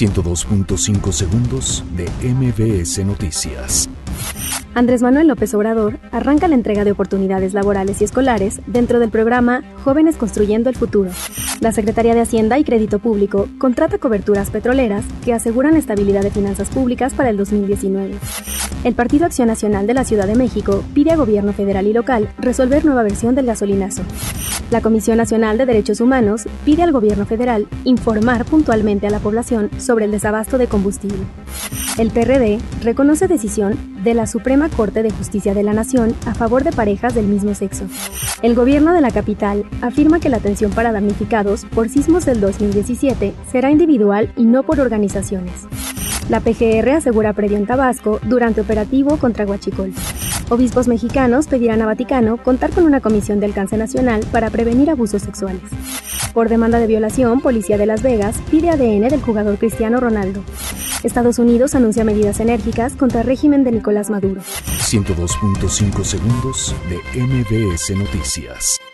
102.5 segundos de MBS Noticias. Andrés Manuel López Obrador arranca la entrega de oportunidades laborales y escolares dentro del programa Jóvenes Construyendo el Futuro. La Secretaría de Hacienda y Crédito Público contrata coberturas petroleras que aseguran estabilidad de finanzas públicas para el 2019. El Partido Acción Nacional de la Ciudad de México pide a gobierno federal y local resolver nueva versión del gasolinazo. La Comisión Nacional de Derechos Humanos pide al gobierno federal informar puntualmente a la población sobre el desabasto de combustible. El PRD reconoce decisión de la Suprema Corte de Justicia de la Nación a favor de parejas del mismo sexo. El gobierno de la capital afirma que la atención para damnificados por sismos del 2017 será individual y no por organizaciones. La PGR asegura predio en Tabasco durante operativo contra Huachicol. Obispos mexicanos pedirán a Vaticano contar con una comisión de alcance nacional para prevenir abusos sexuales. Por demanda de violación, Policía de Las Vegas pide ADN del jugador Cristiano Ronaldo. Estados Unidos anuncia medidas enérgicas contra el régimen de Nicolás Maduro. 102.5 segundos de MBS Noticias.